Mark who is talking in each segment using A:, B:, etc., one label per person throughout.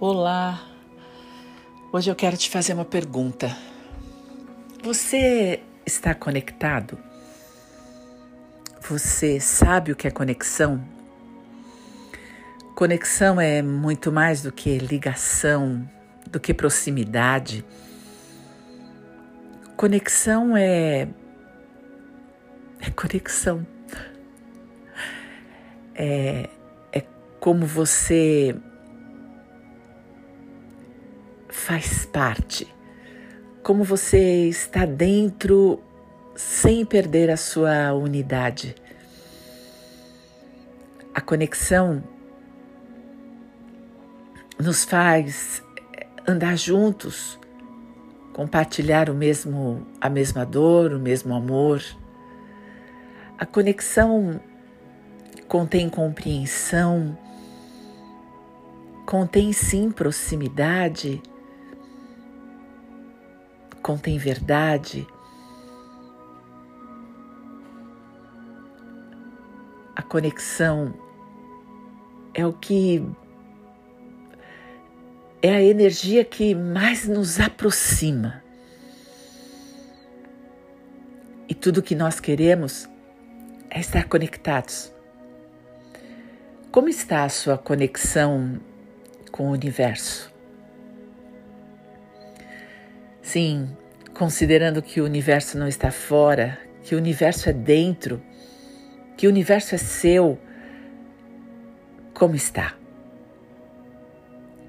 A: Olá, hoje eu quero te fazer uma pergunta. Você está conectado? Você sabe o que é conexão? Conexão é muito mais do que ligação, do que proximidade. Conexão é. É conexão. É, é como você faz parte, como você está dentro sem perder a sua unidade. A conexão nos faz andar juntos, compartilhar o mesmo a mesma dor, o mesmo amor. A conexão contém compreensão, contém sim proximidade, contém verdade. A conexão é o que é a energia que mais nos aproxima. E tudo que nós queremos é estar conectados. Como está a sua conexão com o universo? Sim, considerando que o universo não está fora, que o universo é dentro, que o universo é seu, como está?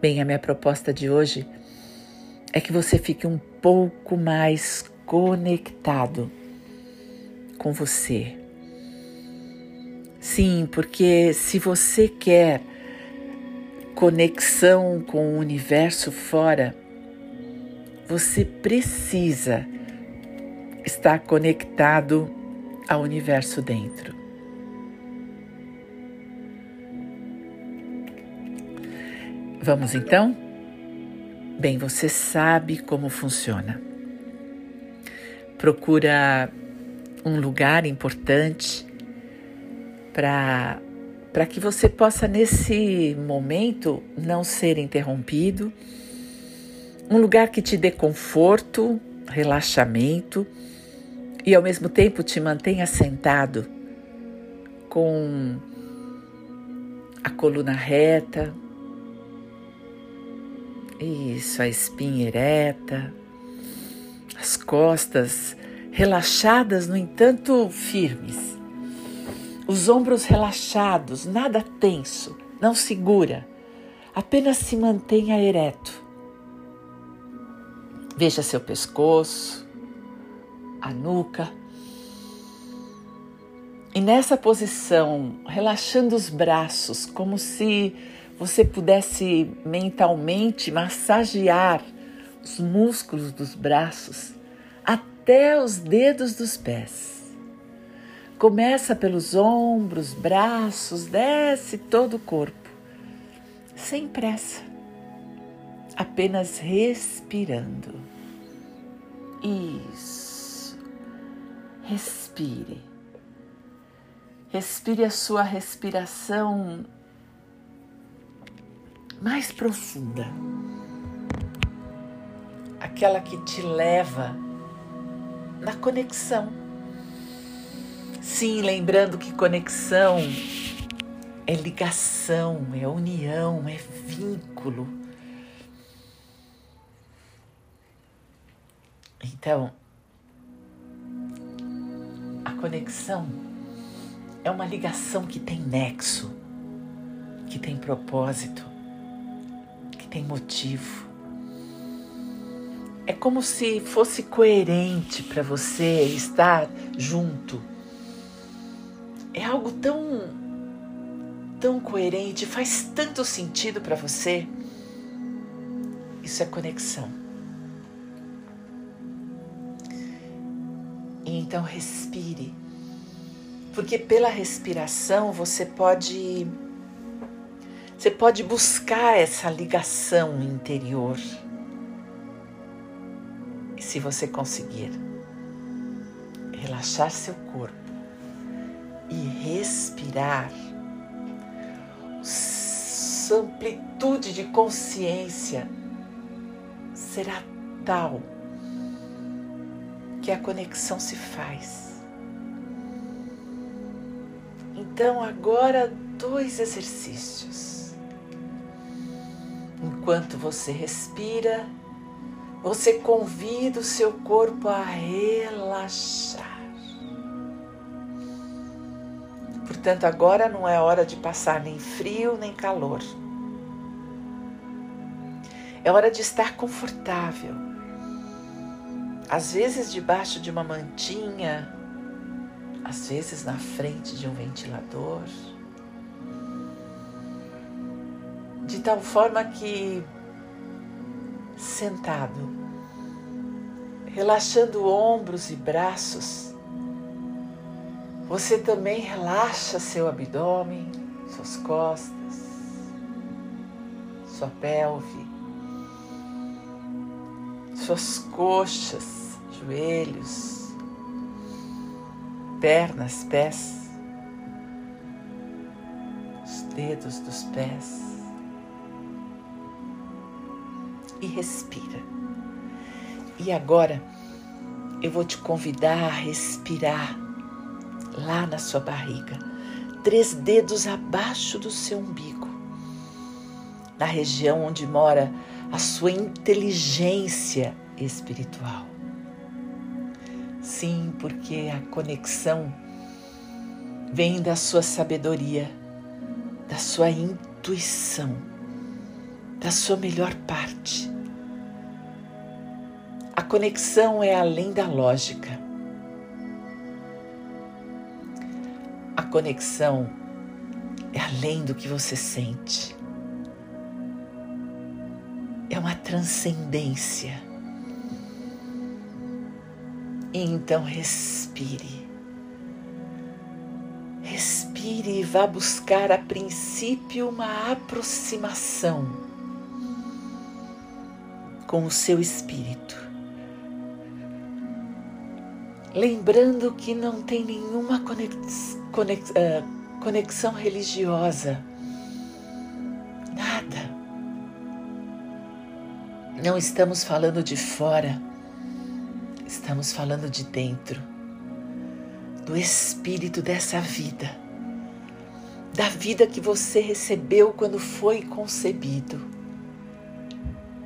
A: Bem, a minha proposta de hoje é que você fique um pouco mais conectado com você. Sim, porque se você quer conexão com o universo fora, você precisa estar conectado ao universo dentro. Vamos então? Bem, você sabe como funciona. Procura um lugar importante para para que você possa nesse momento não ser interrompido um lugar que te dê conforto, relaxamento e ao mesmo tempo te mantenha sentado com a coluna reta. Isso, a espinha ereta, as costas relaxadas, no entanto, firmes. Os ombros relaxados, nada tenso, não segura, apenas se mantenha ereto. Veja seu pescoço, a nuca. E nessa posição, relaxando os braços, como se você pudesse mentalmente massagear os músculos dos braços até os dedos dos pés. Começa pelos ombros, braços, desce todo o corpo, sem pressa apenas respirando. Isso. Respire. Respire a sua respiração mais profunda. Aquela que te leva na conexão. Sim, lembrando que conexão é ligação, é união, é vínculo Então, a conexão é uma ligação que tem nexo, que tem propósito, que tem motivo. É como se fosse coerente para você estar junto. É algo tão tão coerente, faz tanto sentido para você. Isso é conexão. Então respire, porque pela respiração você pode você pode buscar essa ligação interior. E se você conseguir relaxar seu corpo e respirar, sua amplitude de consciência será tal que a conexão se faz. Então, agora, dois exercícios. Enquanto você respira, você convida o seu corpo a relaxar. Portanto, agora não é hora de passar nem frio nem calor. É hora de estar confortável. Às vezes debaixo de uma mantinha, às vezes na frente de um ventilador. De tal forma que sentado, relaxando ombros e braços, você também relaxa seu abdômen, suas costas, sua pelve, suas coxas, joelhos, pernas, pés, os dedos dos pés. E respira. E agora eu vou te convidar a respirar lá na sua barriga, três dedos abaixo do seu umbigo, na região onde mora a sua inteligência espiritual. Sim, porque a conexão vem da sua sabedoria, da sua intuição, da sua melhor parte. A conexão é além da lógica conexão é além do que você sente. É uma transcendência. Então respire. Respire e vá buscar a princípio uma aproximação com o seu espírito. Lembrando que não tem nenhuma conexão eh, conexão religiosa. Não estamos falando de fora, estamos falando de dentro, do espírito dessa vida, da vida que você recebeu quando foi concebido.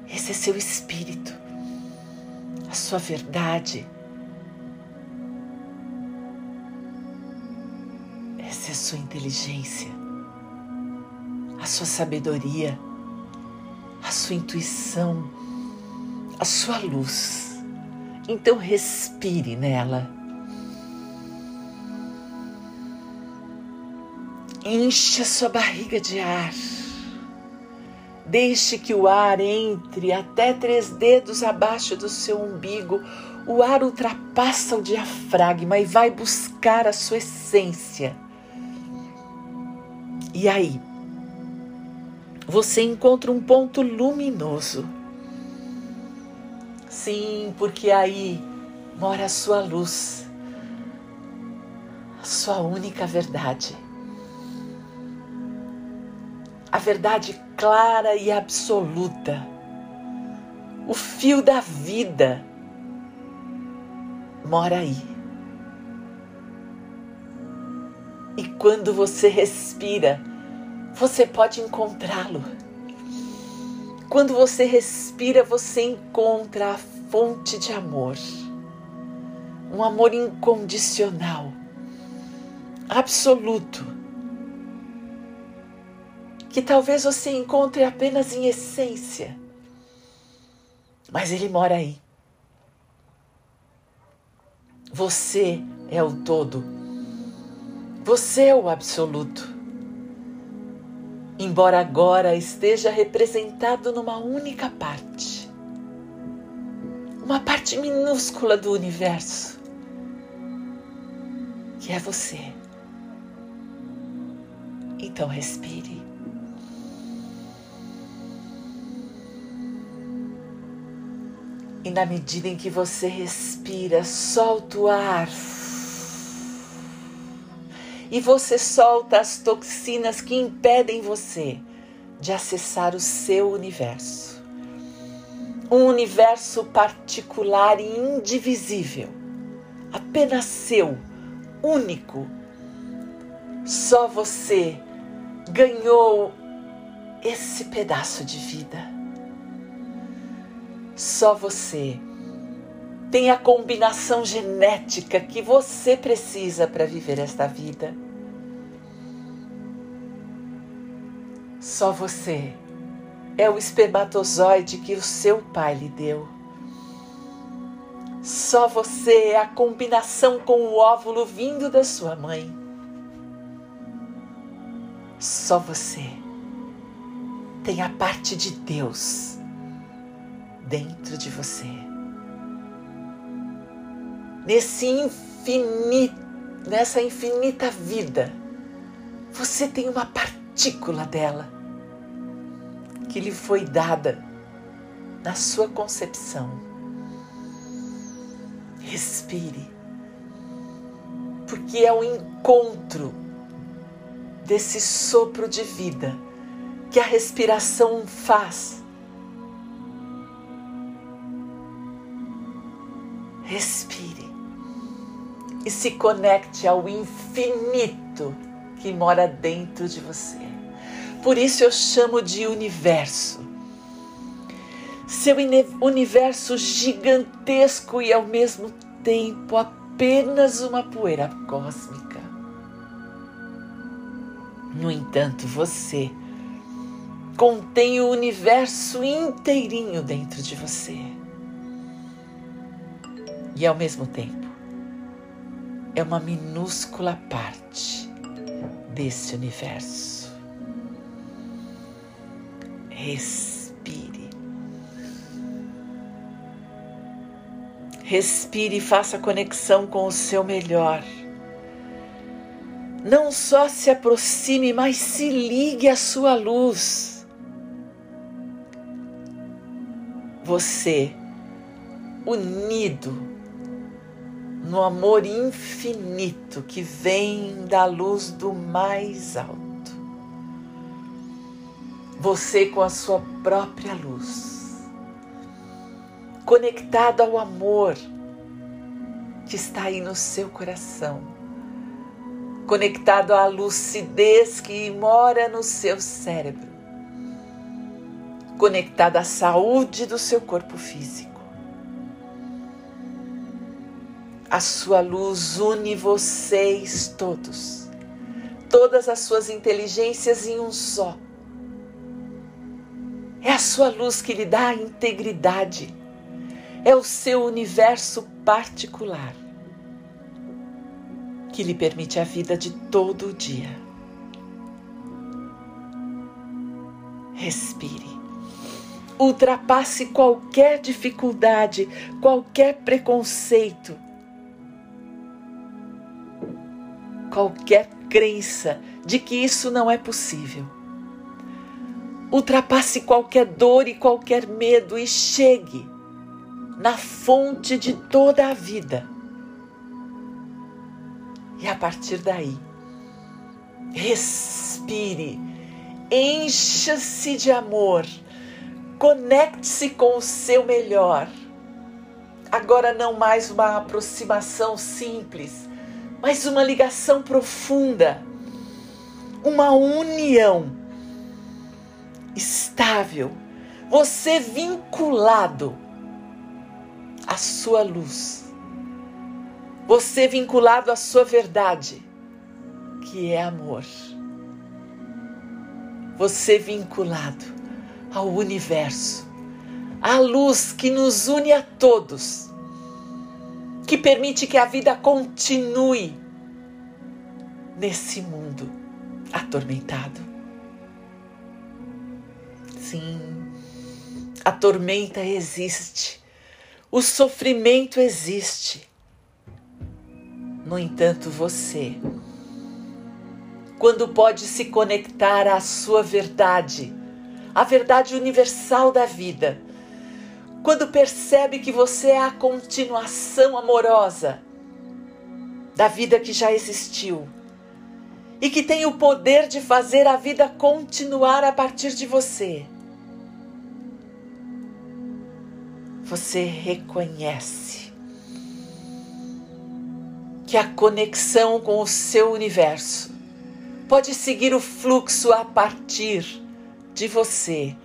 A: Esse é seu espírito, a sua verdade. Essa é a sua inteligência, a sua sabedoria, a sua intuição, a sua luz. Então respire nela. Enche a sua barriga de ar. Deixe que o ar entre até três dedos abaixo do seu umbigo. O ar ultrapassa o diafragma e vai buscar a sua essência e aí, você encontra um ponto luminoso. Sim, porque aí mora a sua luz, a sua única verdade. A verdade clara e absoluta, o fio da vida mora aí. E quando você respira, você pode encontrá-lo. Quando você respira, você encontra a fonte de amor. Um amor incondicional, absoluto, que talvez você encontre apenas em essência, mas ele mora aí. Você é o todo você é o absoluto. Embora agora esteja representado numa única parte, uma parte minúscula do universo, que é você. Então respire. E na medida em que você respira, solta o ar e você solta as toxinas que impedem você de acessar o seu universo. Um universo particular e indivisível, apenas seu, único. Só você ganhou esse pedaço de vida. Só você tem a combinação genética que você precisa para viver esta vida. Só você é o espermatozoide que o seu pai lhe deu. Só você é a combinação com o óvulo vindo da sua mãe. Só você tem a parte de Deus dentro de você. Nesse infinito, nessa infinita vida, você tem uma partícula dela que lhe foi dada na sua concepção. Respire, porque é o encontro desse sopro de vida que a respiração faz. Respire e se conecte ao infinito que mora dentro de você. Por isso eu chamo de universo. Seu universo gigantesco e ao mesmo tempo apenas uma poeira cósmica. No entanto, você contém o universo inteirinho dentro de você. E ao mesmo tempo, é uma minúscula parte desse universo. Respire. Respire e faça conexão com o seu melhor não só se aproxime, mas se ligue à sua luz. Você, unido no amor infinito que vem da luz do mais alto. Você com a sua própria luz, conectado ao amor que está aí no seu coração conectado à lucidez que mora no seu cérebro, conectado à saúde do seu corpo físico. A sua luz une vocês todos, todas as suas inteligências em um só. É a sua luz que lhe dá a integridade, é o seu universo particular que lhe permite a vida de todo o dia. Respire. Ultrapasse qualquer dificuldade, qualquer preconceito, qualquer crença de que isso não é possível. Ultrapasse qualquer dor e qualquer medo e chegue na fonte de toda a vida e a partir daí, respire, encha-se de amor, conecte-se com o seu melhor. Agora, não mais uma aproximação simples, mas uma ligação profunda, uma união estável, você vinculado à sua luz você vinculado à sua verdade, que é amor. Você vinculado ao universo, à luz que nos une a todos, que permite que a vida continue nesse mundo atormentado. Sim, a tormenta existe, o sofrimento existe no entanto, você, quando pode se conectar à sua verdade, à verdade universal da vida, quando percebe que você é a continuação amorosa da vida que já existiu e que tem o poder de fazer a vida continuar a partir de você. Você reconhece que a conexão com o seu universo pode seguir o fluxo a partir de você,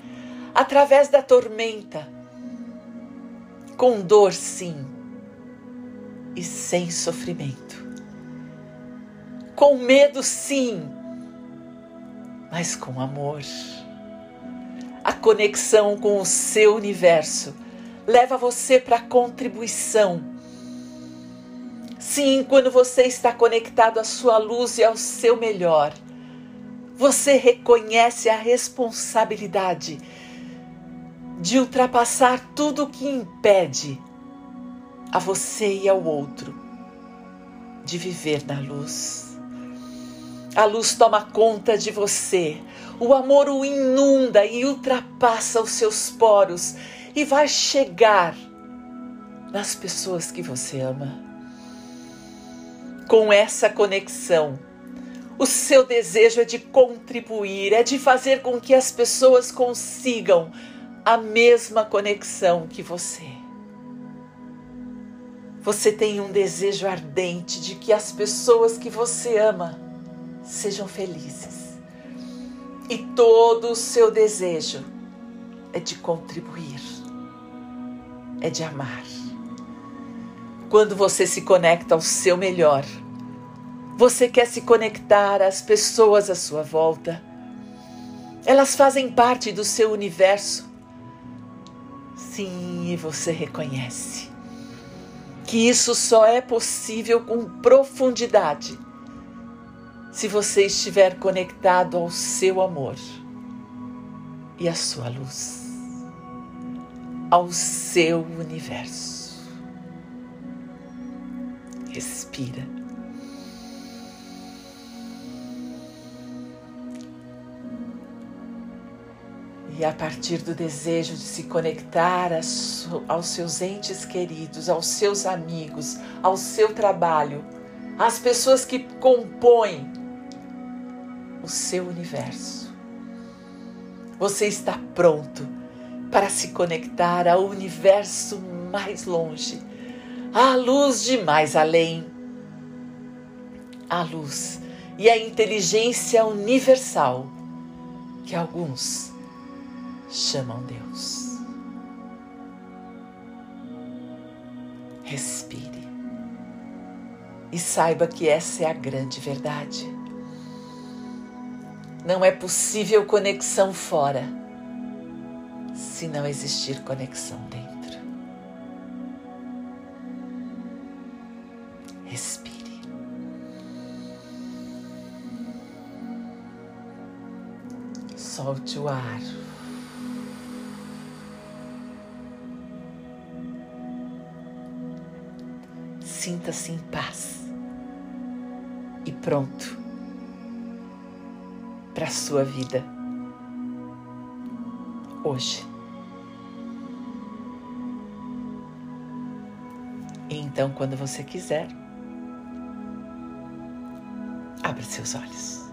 A: através da tormenta, com dor, sim, e sem sofrimento com medo, sim, mas com amor. A conexão com o seu universo leva você para a contribuição. Sim, quando você está conectado à sua luz e ao seu melhor, você reconhece a responsabilidade de ultrapassar tudo que impede a você e ao outro de viver na luz. A luz toma conta de você. O amor o inunda e ultrapassa os seus poros e vai chegar nas pessoas que você ama. Com essa conexão, o seu desejo é de contribuir, é de fazer com que as pessoas consigam a mesma conexão que você. Você tem um desejo ardente de que as pessoas que você ama sejam felizes. E todo o seu desejo é de contribuir, é de amar. Quando você se conecta ao seu melhor, você quer se conectar às pessoas à sua volta. Elas fazem parte do seu universo. Sim, e você reconhece que isso só é possível com profundidade se você estiver conectado ao seu amor e à sua luz, ao seu universo. Respira. E a partir do desejo de se conectar aos seus entes queridos, aos seus amigos, ao seu trabalho, às pessoas que compõem o seu universo. Você está pronto para se conectar ao universo mais longe, à luz de mais além. A luz e a inteligência universal que alguns chamam Deus. Respire e saiba que essa é a grande verdade. Não é possível conexão fora se não existir conexão dentro. Respire. Solte o ar. Sinta-se em paz e pronto para a sua vida hoje. E então, quando você quiser, abra seus olhos.